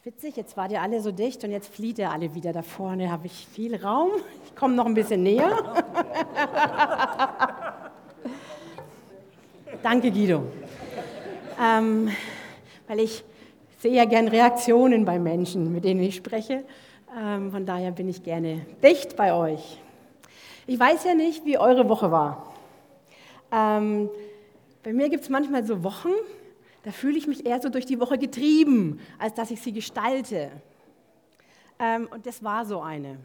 ist witzig, jetzt wart ihr alle so dicht und jetzt flieht ihr alle wieder da vorne. Habe ich viel Raum? Ich komme noch ein bisschen näher. Danke, Guido. Ähm, weil ich sehe ja gern Reaktionen bei Menschen, mit denen ich spreche. Ähm, von daher bin ich gerne dicht bei euch. Ich weiß ja nicht, wie eure Woche war. Ähm, bei mir gibt es manchmal so Wochen, da fühle ich mich eher so durch die Woche getrieben, als dass ich sie gestalte. Ähm, und das war so eine.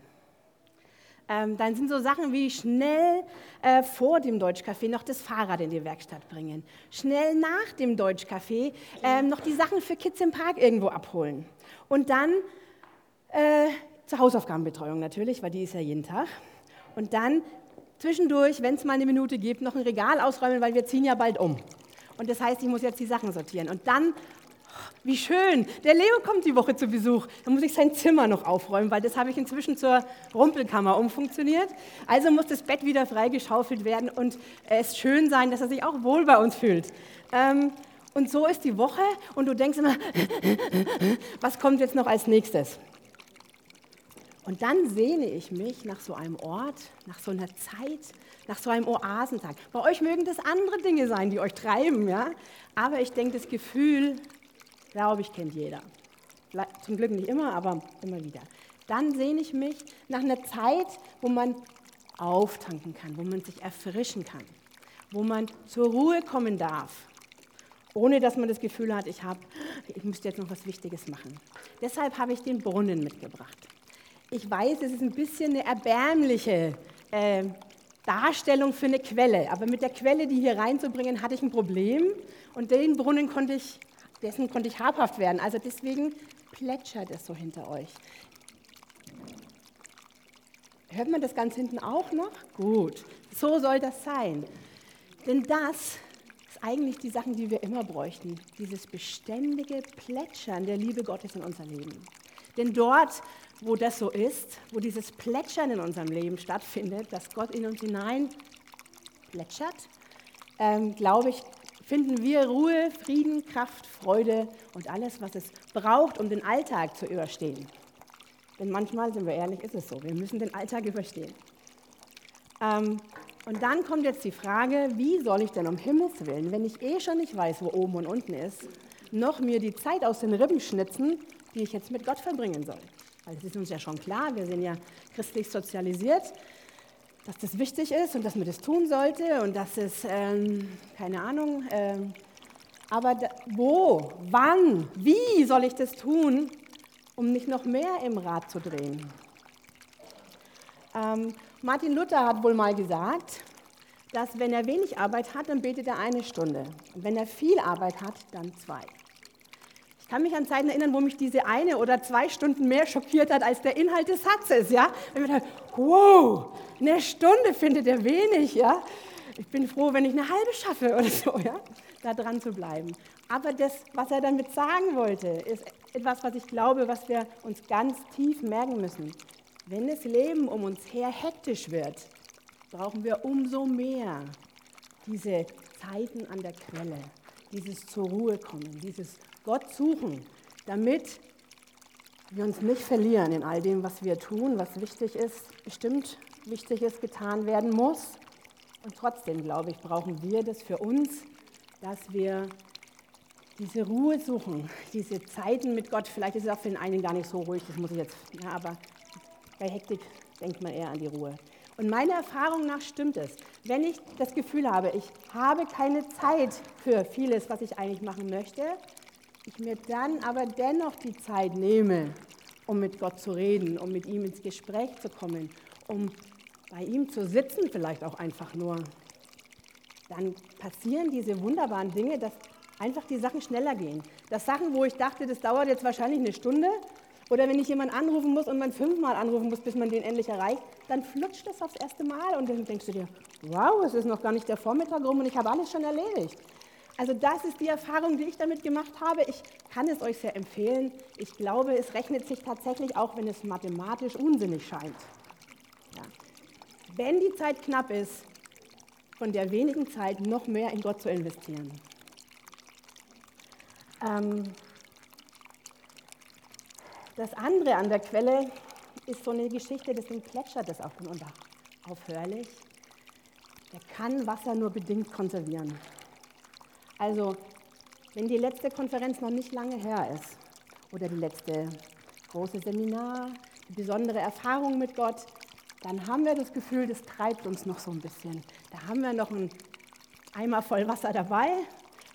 Ähm, dann sind so Sachen wie schnell äh, vor dem Deutschcafé noch das Fahrrad in die Werkstatt bringen, schnell nach dem Deutschcafé äh, noch die Sachen für Kids im Park irgendwo abholen und dann äh, zur Hausaufgabenbetreuung natürlich, weil die ist ja jeden Tag. Und dann zwischendurch, wenn es mal eine Minute gibt, noch ein Regal ausräumen, weil wir ziehen ja bald um. Und das heißt, ich muss jetzt die Sachen sortieren. Und dann, wie schön, der Leo kommt die Woche zu Besuch. Dann muss ich sein Zimmer noch aufräumen, weil das habe ich inzwischen zur Rumpelkammer umfunktioniert. Also muss das Bett wieder freigeschaufelt werden und es schön sein, dass er sich auch wohl bei uns fühlt. Ähm, und so ist die Woche und du denkst immer, was kommt jetzt noch als nächstes? Und dann sehne ich mich nach so einem Ort, nach so einer Zeit, nach so einem Oasentag. Bei euch mögen das andere Dinge sein, die euch treiben, ja. Aber ich denke, das Gefühl, glaube ich, kennt jeder. Zum Glück nicht immer, aber immer wieder. Dann sehne ich mich nach einer Zeit, wo man auftanken kann, wo man sich erfrischen kann, wo man zur Ruhe kommen darf, ohne dass man das Gefühl hat, ich, hab, ich müsste jetzt noch was Wichtiges machen. Deshalb habe ich den Brunnen mitgebracht. Ich weiß, es ist ein bisschen eine erbärmliche äh, Darstellung für eine Quelle, aber mit der Quelle, die hier reinzubringen, hatte ich ein Problem und den Brunnen konnte ich, dessen konnte ich habhaft werden. Also deswegen plätschert es so hinter euch. Hört man das ganz hinten auch noch? Gut, so soll das sein. Denn das ist eigentlich die Sachen, die wir immer bräuchten. Dieses beständige Plätschern der Liebe Gottes in unser Leben. Denn dort, wo das so ist, wo dieses Plätschern in unserem Leben stattfindet, dass Gott in uns hinein plätschert, ähm, glaube ich, finden wir Ruhe, Frieden, Kraft, Freude und alles, was es braucht, um den Alltag zu überstehen. Denn manchmal, sind wir ehrlich, ist es so, wir müssen den Alltag überstehen. Ähm, und dann kommt jetzt die Frage, wie soll ich denn um Himmels Willen, wenn ich eh schon nicht weiß, wo oben und unten ist, noch mir die Zeit aus den Rippen schnitzen, die ich jetzt mit Gott verbringen soll. Weil es ist uns ja schon klar, wir sind ja christlich sozialisiert, dass das wichtig ist und dass man das tun sollte und dass es, ähm, keine Ahnung, ähm, aber da, wo, wann, wie soll ich das tun, um nicht noch mehr im Rad zu drehen? Ähm, Martin Luther hat wohl mal gesagt, dass wenn er wenig Arbeit hat, dann betet er eine Stunde. Und wenn er viel Arbeit hat, dann zwei. Ich kann mich an Zeiten erinnern, wo mich diese eine oder zwei Stunden mehr schockiert hat als der Inhalt des Satzes. Ja? Wenn man dachte, wow, eine Stunde findet er wenig. Ja? Ich bin froh, wenn ich eine halbe schaffe oder so, ja? da dran zu bleiben. Aber das, was er damit sagen wollte, ist etwas, was ich glaube, was wir uns ganz tief merken müssen. Wenn das Leben um uns her hektisch wird, brauchen wir umso mehr diese Zeiten an der Quelle, dieses zur Ruhe kommen, dieses Gott suchen, damit wir uns nicht verlieren in all dem, was wir tun, was wichtig ist, bestimmt wichtig ist, getan werden muss. Und trotzdem, glaube ich, brauchen wir das für uns, dass wir diese Ruhe suchen, diese Zeiten mit Gott. Vielleicht ist es auch für den einen gar nicht so ruhig, das muss ich jetzt, ja, aber bei Hektik denkt man eher an die Ruhe. Und meiner Erfahrung nach stimmt es. Wenn ich das Gefühl habe, ich habe keine Zeit für vieles, was ich eigentlich machen möchte, ich mir dann aber dennoch die Zeit nehme, um mit Gott zu reden, um mit ihm ins Gespräch zu kommen, um bei ihm zu sitzen, vielleicht auch einfach nur, dann passieren diese wunderbaren Dinge, dass einfach die Sachen schneller gehen. Dass Sachen, wo ich dachte, das dauert jetzt wahrscheinlich eine Stunde, oder wenn ich jemanden anrufen muss und man fünfmal anrufen muss, bis man den endlich erreicht, dann flutscht das aufs erste Mal und dann denkst du dir, wow, es ist noch gar nicht der Vormittag rum und ich habe alles schon erledigt. Also das ist die Erfahrung, die ich damit gemacht habe. Ich kann es euch sehr empfehlen. Ich glaube, es rechnet sich tatsächlich auch, wenn es mathematisch unsinnig scheint. Ja. Wenn die Zeit knapp ist, von der wenigen Zeit noch mehr in Gott zu investieren. Ähm, Das andere an der Quelle ist so eine Geschichte, deswegen plätschert das auch unaufhörlich. Der kann Wasser nur bedingt konservieren. Also, wenn die letzte Konferenz noch nicht lange her ist oder die letzte große Seminar, die besondere Erfahrung mit Gott, dann haben wir das Gefühl, das treibt uns noch so ein bisschen. Da haben wir noch einen Eimer voll Wasser dabei,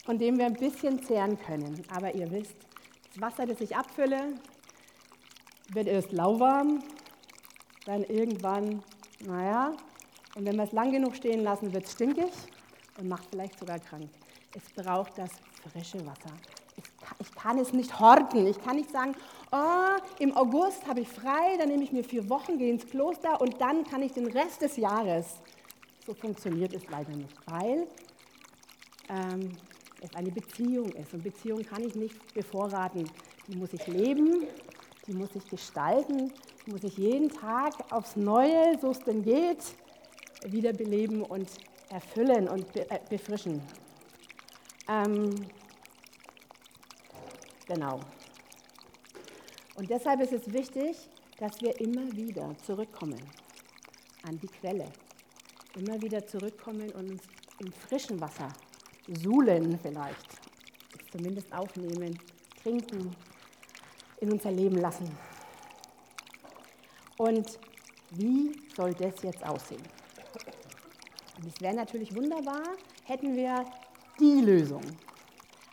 von dem wir ein bisschen zehren können. Aber ihr wisst, das Wasser, das ich abfülle, wird erst lauwarm, dann irgendwann, naja, und wenn wir es lang genug stehen lassen, wird es stinkig und macht vielleicht sogar krank. Es braucht das frische Wasser. Ich kann es nicht horten. Ich kann nicht sagen, oh, im August habe ich frei, dann nehme ich mir vier Wochen, gehe ins Kloster und dann kann ich den Rest des Jahres. So funktioniert es leider nicht, weil ähm, es eine Beziehung ist. Und Beziehung kann ich nicht bevorraten. Die muss ich leben, die muss ich gestalten, die muss ich jeden Tag aufs Neue, so es denn geht, wiederbeleben und erfüllen und äh, befrischen. Ähm, genau. Und deshalb ist es wichtig, dass wir immer wieder zurückkommen an die Quelle. Immer wieder zurückkommen und uns im frischen Wasser suhlen vielleicht, zumindest aufnehmen, trinken, in unser Leben lassen. Und wie soll das jetzt aussehen? Und es wäre natürlich wunderbar, hätten wir die Lösung.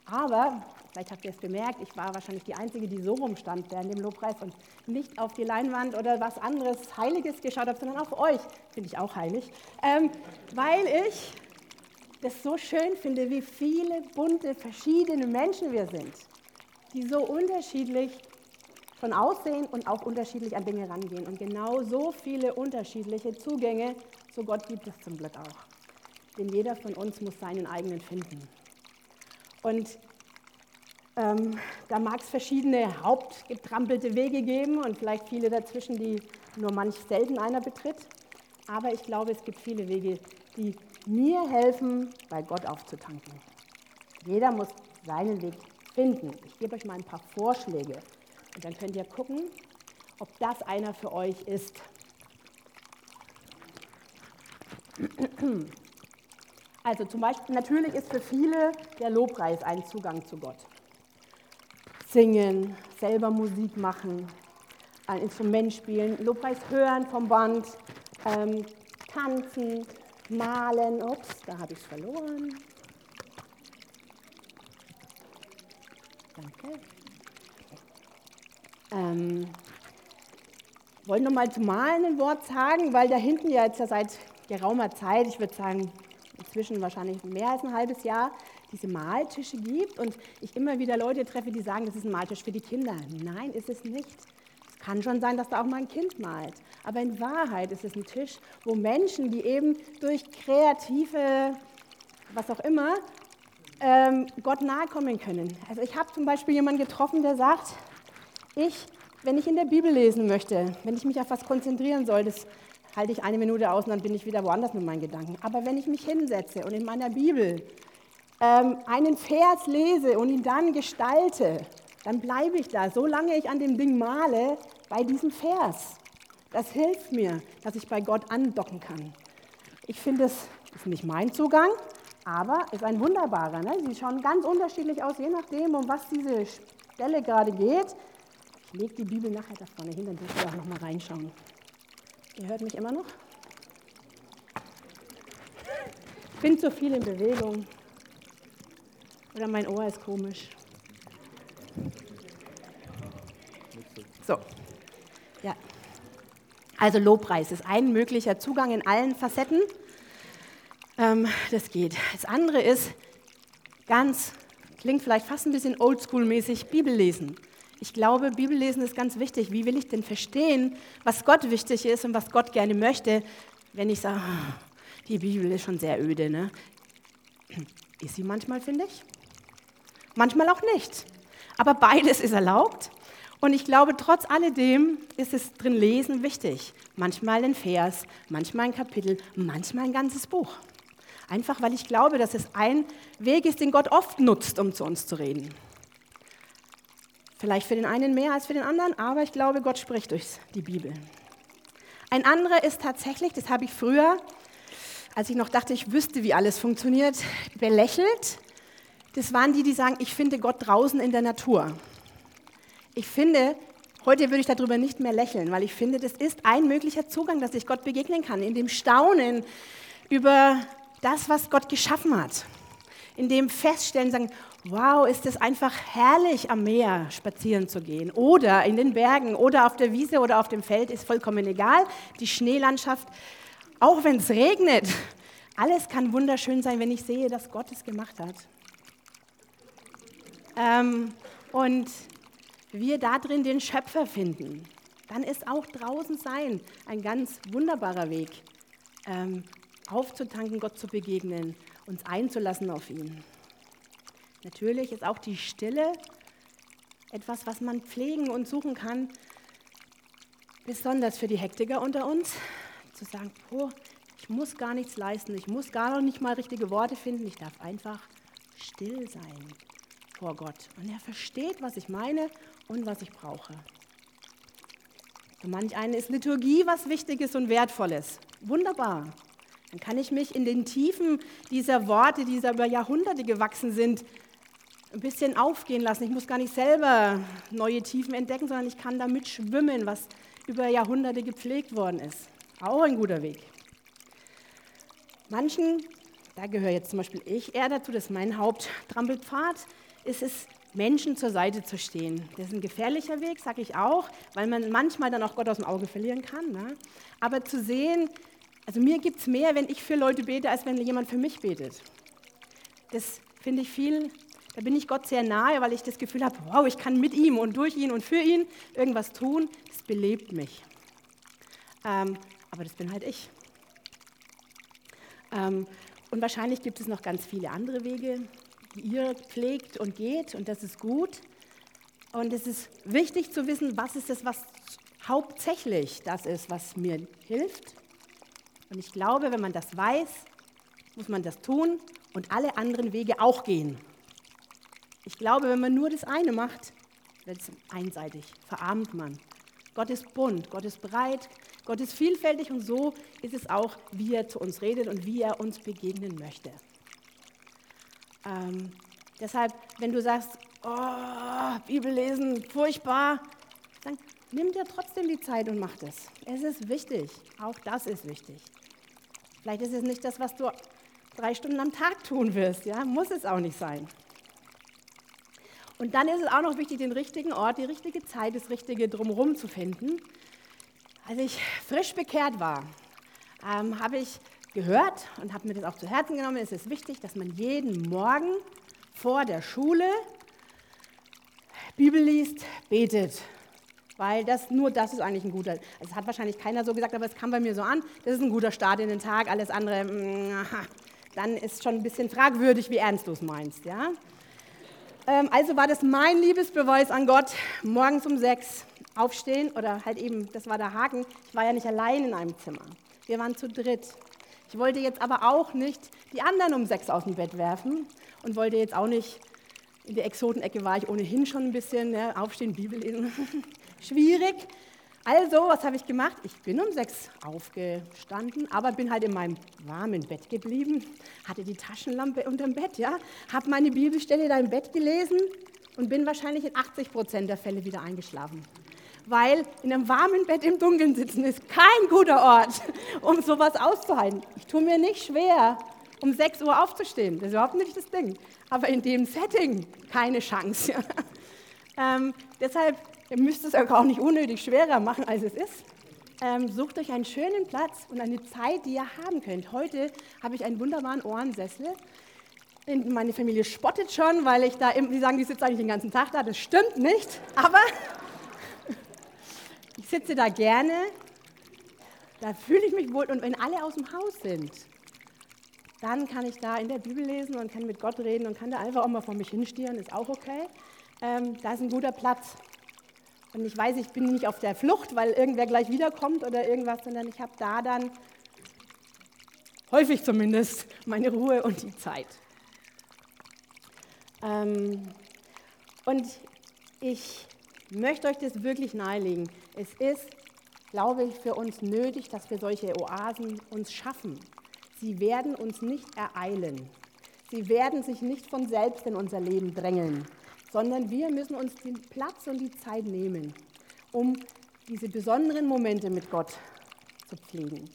Aber, vielleicht habt ihr es gemerkt, ich war wahrscheinlich die Einzige, die so rumstand während dem Lobpreis und nicht auf die Leinwand oder was anderes Heiliges geschaut habe, sondern auf euch, finde ich auch heilig, ähm, weil ich das so schön finde, wie viele bunte, verschiedene Menschen wir sind, die so unterschiedlich von Aussehen und auch unterschiedlich an Dinge rangehen. Und genau so viele unterschiedliche Zugänge zu Gott gibt es zum Glück auch. Denn jeder von uns muss seinen eigenen finden. Und ähm, da mag es verschiedene hauptgetrampelte Wege geben und vielleicht viele dazwischen, die nur manch selten einer betritt. Aber ich glaube, es gibt viele Wege, die mir helfen, bei Gott aufzutanken. Jeder muss seinen Weg finden. Ich gebe euch mal ein paar Vorschläge und dann könnt ihr gucken, ob das einer für euch ist. Also zum Beispiel, natürlich ist für viele der Lobpreis ein Zugang zu Gott. Singen, selber Musik machen, ein Instrument spielen, Lobpreis hören vom Band, ähm, tanzen, malen. Ups, da habe ich es verloren. Danke. Ähm, wollen noch mal zum Malen ein Wort sagen, weil da hinten ja jetzt ja seit geraumer Zeit, ich würde sagen inzwischen wahrscheinlich mehr als ein halbes Jahr, diese Maltische gibt und ich immer wieder Leute treffe, die sagen, das ist ein Maltisch für die Kinder. Nein, ist es nicht. Es kann schon sein, dass da auch mal ein Kind malt. Aber in Wahrheit ist es ein Tisch, wo Menschen, die eben durch kreative, was auch immer, ähm, Gott nahe kommen können. Also ich habe zum Beispiel jemanden getroffen, der sagt, ich, wenn ich in der Bibel lesen möchte, wenn ich mich auf was konzentrieren soll, das halte ich eine Minute aus und dann bin ich wieder woanders mit meinen Gedanken. Aber wenn ich mich hinsetze und in meiner Bibel ähm, einen Vers lese und ihn dann gestalte, dann bleibe ich da, solange ich an dem Ding male, bei diesem Vers. Das hilft mir, dass ich bei Gott andocken kann. Ich finde, es ist nicht mein Zugang, aber ist ein wunderbarer. Ne? Sie schauen ganz unterschiedlich aus, je nachdem, um was diese Stelle gerade geht. Ich lege die Bibel nachher da vorne hin, dann dürft ihr auch noch mal reinschauen. Ihr hört mich immer noch? Ich bin zu viel in Bewegung. Oder mein Ohr ist komisch. So. Ja. Also Lobpreis ist ein möglicher Zugang in allen Facetten. Ähm, das geht. Das andere ist ganz, klingt vielleicht fast ein bisschen oldschool-mäßig, Bibel lesen. Ich glaube, Bibellesen ist ganz wichtig. Wie will ich denn verstehen, was Gott wichtig ist und was Gott gerne möchte, wenn ich sage, die Bibel ist schon sehr öde. Ne? Ist sie manchmal, finde ich. Manchmal auch nicht. Aber beides ist erlaubt. Und ich glaube, trotz alledem ist es drin Lesen wichtig. Manchmal ein Vers, manchmal ein Kapitel, manchmal ein ganzes Buch. Einfach weil ich glaube, dass es ein Weg ist, den Gott oft nutzt, um zu uns zu reden. Vielleicht für den einen mehr als für den anderen, aber ich glaube, Gott spricht durch die Bibel. Ein anderer ist tatsächlich, das habe ich früher, als ich noch dachte, ich wüsste, wie alles funktioniert, belächelt. Das waren die, die sagen, ich finde Gott draußen in der Natur. Ich finde, heute würde ich darüber nicht mehr lächeln, weil ich finde, das ist ein möglicher Zugang, dass ich Gott begegnen kann, in dem Staunen über das, was Gott geschaffen hat. In dem Feststellen, sagen, wow, ist es einfach herrlich, am Meer spazieren zu gehen oder in den Bergen oder auf der Wiese oder auf dem Feld, ist vollkommen egal. Die Schneelandschaft, auch wenn es regnet, alles kann wunderschön sein, wenn ich sehe, dass Gott es gemacht hat. Ähm, und wir da drin den Schöpfer finden, dann ist auch draußen sein ein ganz wunderbarer Weg, ähm, aufzutanken, Gott zu begegnen, uns einzulassen auf ihn. Natürlich ist auch die Stille etwas, was man pflegen und suchen kann, besonders für die Hektiker unter uns, zu sagen, oh, ich muss gar nichts leisten, ich muss gar noch nicht mal richtige Worte finden, ich darf einfach still sein vor Gott. Und er versteht, was ich meine und was ich brauche. Für manch einen ist Liturgie was Wichtiges und Wertvolles. Wunderbar. Dann kann ich mich in den Tiefen dieser Worte, die über Jahrhunderte gewachsen sind, ein bisschen aufgehen lassen. Ich muss gar nicht selber neue Tiefen entdecken, sondern ich kann damit schwimmen, was über Jahrhunderte gepflegt worden ist. Auch ein guter Weg. Manchen, da gehöre jetzt zum Beispiel ich eher dazu, das ist mein Haupttrampelpfad, ist es, Menschen zur Seite zu stehen. Das ist ein gefährlicher Weg, sage ich auch, weil man manchmal dann auch Gott aus dem Auge verlieren kann. Ne? Aber zu sehen, also mir gibt es mehr, wenn ich für Leute bete, als wenn jemand für mich betet. Das finde ich viel da bin ich Gott sehr nahe, weil ich das Gefühl habe, wow, ich kann mit ihm und durch ihn und für ihn irgendwas tun. Das belebt mich. Ähm, aber das bin halt ich. Ähm, und wahrscheinlich gibt es noch ganz viele andere Wege, die ihr pflegt und geht und das ist gut. Und es ist wichtig zu wissen, was ist das, was hauptsächlich das ist, was mir hilft. Und ich glaube, wenn man das weiß, muss man das tun und alle anderen Wege auch gehen. Ich glaube, wenn man nur das eine macht, wird es einseitig, verarmt man. Gott ist bunt, Gott ist breit, Gott ist vielfältig und so ist es auch, wie er zu uns redet und wie er uns begegnen möchte. Ähm, deshalb, wenn du sagst, oh, Bibel lesen, furchtbar, dann nimm dir trotzdem die Zeit und mach das. Es ist wichtig, auch das ist wichtig. Vielleicht ist es nicht das, was du drei Stunden am Tag tun wirst, ja, muss es auch nicht sein. Und dann ist es auch noch wichtig, den richtigen Ort, die richtige Zeit, das richtige Drumherum zu finden. Als ich frisch bekehrt war, ähm, habe ich gehört und habe mir das auch zu Herzen genommen, es ist wichtig, dass man jeden Morgen vor der Schule Bibel liest, betet. Weil das, nur das ist eigentlich ein guter, also das hat wahrscheinlich keiner so gesagt, aber es kam bei mir so an, das ist ein guter Start in den Tag, alles andere, mh, mm, dann ist schon ein bisschen fragwürdig, wie ernst du es meinst. Ja? Ähm, also war das mein Liebesbeweis an Gott, morgens um sechs aufstehen oder halt eben, das war der Haken, ich war ja nicht allein in einem Zimmer. Wir waren zu dritt. Ich wollte jetzt aber auch nicht die anderen um sechs aus dem Bett werfen und wollte jetzt auch nicht, in der Exotenecke war ich ohnehin schon ein bisschen, ne, aufstehen, Bibel lesen, schwierig. Also, was habe ich gemacht? Ich bin um sechs aufgestanden, aber bin halt in meinem warmen Bett geblieben, hatte die Taschenlampe unterm Bett, ja, habe meine Bibelstelle da im Bett gelesen und bin wahrscheinlich in 80 Prozent der Fälle wieder eingeschlafen. Weil in einem warmen Bett im Dunkeln sitzen ist kein guter Ort, um sowas auszuhalten. Ich tue mir nicht schwer, um 6 Uhr aufzustehen. Das ist überhaupt nicht das Ding. Aber in dem Setting keine Chance. Ähm, deshalb Ihr müsst es euch auch nicht unnötig schwerer machen, als es ist. Ähm, sucht euch einen schönen Platz und eine Zeit, die ihr haben könnt. Heute habe ich einen wunderbaren Ohrensessel. Meine Familie spottet schon, weil ich da, die sagen, die sitzt eigentlich den ganzen Tag da. Das stimmt nicht, aber ich sitze da gerne. Da fühle ich mich wohl. Und wenn alle aus dem Haus sind, dann kann ich da in der Bibel lesen und kann mit Gott reden und kann da einfach auch mal vor mich hinstieren, ist auch okay. Ähm, da ist ein guter Platz. Und ich weiß, ich bin nicht auf der Flucht, weil irgendwer gleich wiederkommt oder irgendwas, sondern ich habe da dann häufig zumindest meine Ruhe und die Zeit. Ähm, und ich möchte euch das wirklich nahelegen. Es ist, glaube ich, für uns nötig, dass wir solche Oasen uns schaffen. Sie werden uns nicht ereilen. Sie werden sich nicht von selbst in unser Leben drängeln, sondern wir müssen uns den Platz und die Zeit nehmen, um diese besonderen Momente mit Gott zu pflegen.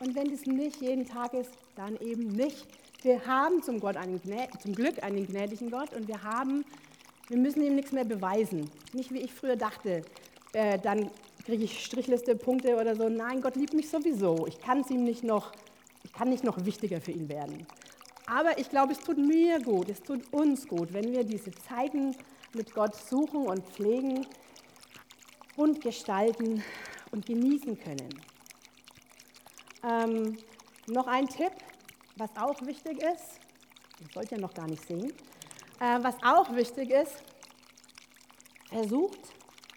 Und wenn das nicht jeden Tag ist, dann eben nicht. Wir haben zum, Gott einen, zum Glück einen gnädigen Gott und wir haben, wir müssen ihm nichts mehr beweisen. Nicht wie ich früher dachte, äh, dann kriege ich Strichliste, Punkte oder so. Nein, Gott liebt mich sowieso. Ich kann es ihm nicht noch, ich kann nicht noch wichtiger für ihn werden. Aber ich glaube, es tut mir gut, es tut uns gut, wenn wir diese Zeiten mit Gott suchen und pflegen und gestalten und genießen können. Ähm, noch ein Tipp, was auch wichtig ist, das sollt ihr noch gar nicht sehen, äh, was auch wichtig ist, versucht,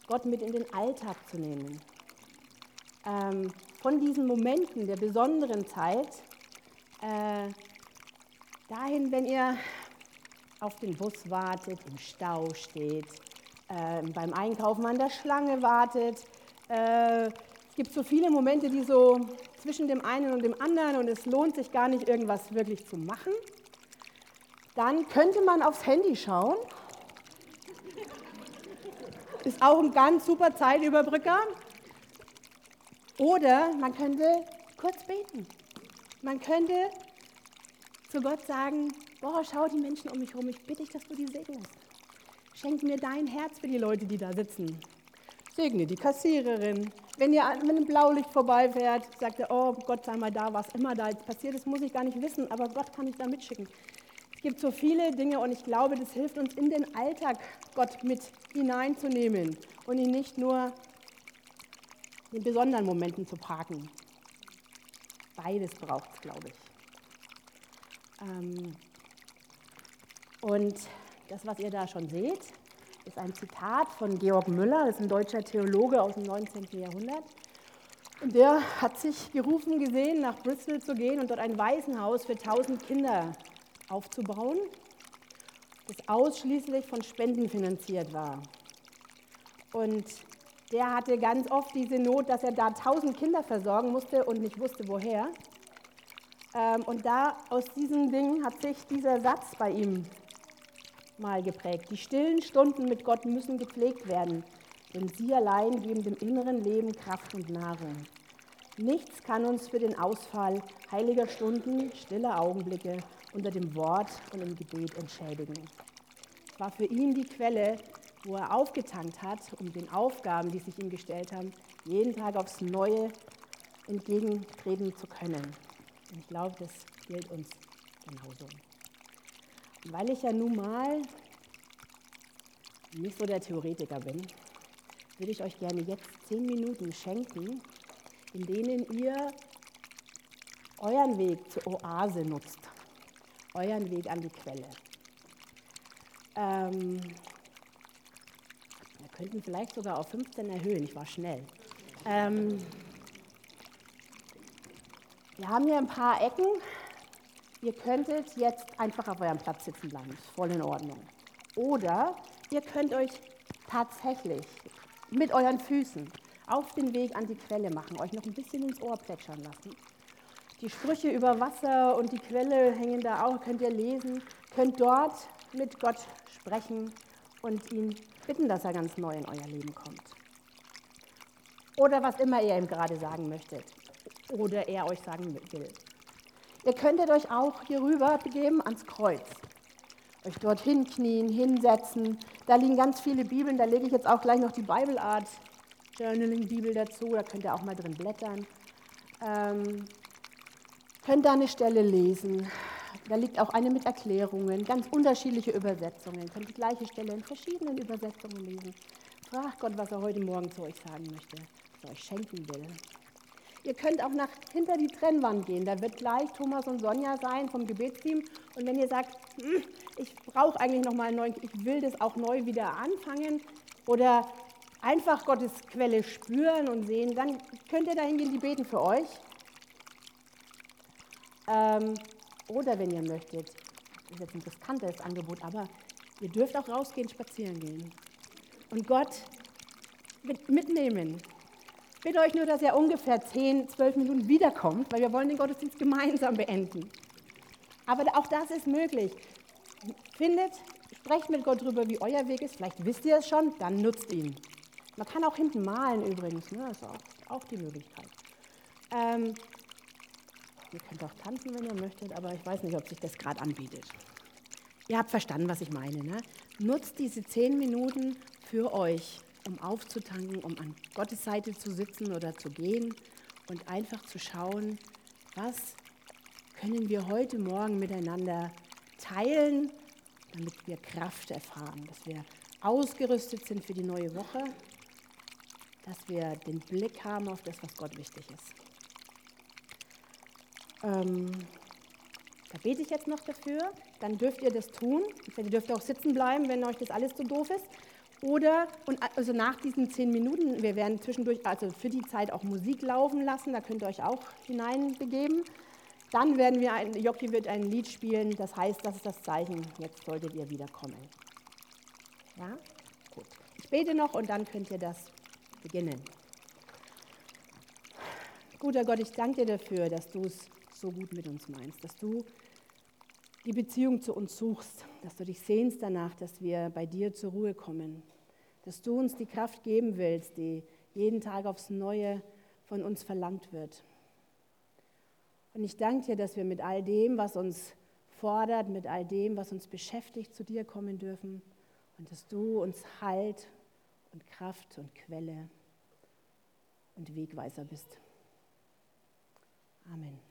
Gott mit in den Alltag zu nehmen. Ähm, von diesen Momenten der besonderen Zeit äh, dahin, wenn ihr auf den Bus wartet, im Stau steht, äh, beim Einkaufen an der Schlange wartet. Äh, es gibt so viele Momente, die so zwischen dem einen und dem anderen und es lohnt sich gar nicht, irgendwas wirklich zu machen. Dann könnte man aufs Handy schauen. Ist auch ein ganz super Zeitüberbrücker. Oder man könnte kurz beten. Man könnte zu Gott sagen, boah, schau die Menschen um mich herum, ich bitte dich, dass du die segnest. Schenk mir dein Herz für die Leute, die da sitzen. Segne die Kassiererin. Wenn ihr mit einem Blaulicht vorbeifährt, sagt er, oh Gott sei mal da, was immer da jetzt passiert ist, muss ich gar nicht wissen, aber Gott kann ich da mitschicken. Es gibt so viele Dinge und ich glaube, das hilft uns in den Alltag, Gott mit hineinzunehmen und ihn nicht nur in besonderen Momenten zu parken. Beides braucht es, glaube ich. Ähm, und das, was ihr da schon seht, ist ein Zitat von Georg Müller, das ist ein deutscher Theologe aus dem 19. Jahrhundert. Und der hat sich gerufen gesehen, nach Bristol zu gehen und dort ein Waisenhaus für 1000 Kinder aufzubauen, das ausschließlich von Spenden finanziert war. Und der hatte ganz oft diese Not, dass er da 1000 Kinder versorgen musste und nicht wusste, woher. Ähm, und da aus diesen Dingen hat sich dieser Satz bei ihm mal geprägt. Die stillen Stunden mit Gott müssen gepflegt werden, denn sie allein geben dem inneren Leben Kraft und Nahrung. Nichts kann uns für den Ausfall heiliger Stunden, stiller Augenblicke unter dem Wort und im Gebet entschädigen. Es war für ihn die Quelle, wo er aufgetankt hat, um den Aufgaben, die sich ihm gestellt haben, jeden Tag aufs Neue entgegentreten zu können. Und ich glaube, das gilt uns genauso. Und weil ich ja nun mal nicht so der Theoretiker bin, würde ich euch gerne jetzt zehn Minuten schenken, in denen ihr euren Weg zur Oase nutzt, euren Weg an die Quelle. Ähm, wir könnten vielleicht sogar auf 15 erhöhen, ich war schnell. Ähm, wir haben hier ein paar Ecken. Ihr könntet jetzt einfach auf eurem Platz sitzen bleiben, ist voll in Ordnung. Oder ihr könnt euch tatsächlich mit euren Füßen auf den Weg an die Quelle machen, euch noch ein bisschen ins Ohr plätschern lassen. Die Sprüche über Wasser und die Quelle hängen da auch, könnt ihr lesen, könnt dort mit Gott sprechen und ihn bitten, dass er ganz neu in euer Leben kommt. Oder was immer ihr ihm gerade sagen möchtet oder er euch sagen will. Ihr könntet euch auch hier rüber begeben ans Kreuz. Euch dort hinknien, hinsetzen. Da liegen ganz viele Bibeln. Da lege ich jetzt auch gleich noch die Bibelart Journaling Bibel dazu. Da könnt ihr auch mal drin blättern. Ähm, könnt da eine Stelle lesen. Da liegt auch eine mit Erklärungen, ganz unterschiedliche Übersetzungen. Könnt die gleiche Stelle in verschiedenen Übersetzungen lesen. Fragt Gott, was er heute Morgen zu euch sagen möchte, was er euch schenken will. Ihr könnt auch nach hinter die Trennwand gehen. Da wird gleich Thomas und Sonja sein vom Gebetsteam. Und wenn ihr sagt, hm, ich brauche eigentlich noch mal einen neuen, ich will das auch neu wieder anfangen oder einfach Gottes Quelle spüren und sehen, dann könnt ihr dahin gehen, die beten für euch. Ähm, oder wenn ihr möchtet, das ist jetzt ein riskantes Angebot, aber ihr dürft auch rausgehen, spazieren gehen. und Gott mitnehmen. Bitte euch nur, dass ihr ungefähr 10, 12 Minuten wiederkommt, weil wir wollen den Gottesdienst gemeinsam beenden. Aber auch das ist möglich. Findet, sprecht mit Gott darüber, wie euer Weg ist. Vielleicht wisst ihr es schon, dann nutzt ihn. Man kann auch hinten malen übrigens, ne? das ist auch, auch die Möglichkeit. Ähm, ihr könnt auch tanzen, wenn ihr möchtet, aber ich weiß nicht, ob sich das gerade anbietet. Ihr habt verstanden, was ich meine. Ne? Nutzt diese zehn Minuten für euch, um aufzutanken, um an Gottes Seite zu sitzen oder zu gehen und einfach zu schauen, was können wir heute Morgen miteinander teilen, damit wir Kraft erfahren, dass wir ausgerüstet sind für die neue Woche, dass wir den Blick haben auf das, was Gott wichtig ist. Ähm, da bete ich jetzt noch dafür, dann dürft ihr das tun. Ihr dürft auch sitzen bleiben, wenn euch das alles zu doof ist. Oder, und also nach diesen zehn Minuten, wir werden zwischendurch, also für die Zeit auch Musik laufen lassen, da könnt ihr euch auch hineinbegeben. Dann werden wir, ein, Jockey wird ein Lied spielen, das heißt, das ist das Zeichen, jetzt solltet ihr wiederkommen. Ja? Gut. Ich bete noch und dann könnt ihr das beginnen. Guter Gott, ich danke dir dafür, dass du es so gut mit uns meinst, dass du die Beziehung zu uns suchst, dass du dich sehnst danach, dass wir bei dir zur Ruhe kommen, dass du uns die Kraft geben willst, die jeden Tag aufs Neue von uns verlangt wird. Und ich danke dir, dass wir mit all dem, was uns fordert, mit all dem, was uns beschäftigt, zu dir kommen dürfen und dass du uns Halt und Kraft und Quelle und Wegweiser bist. Amen.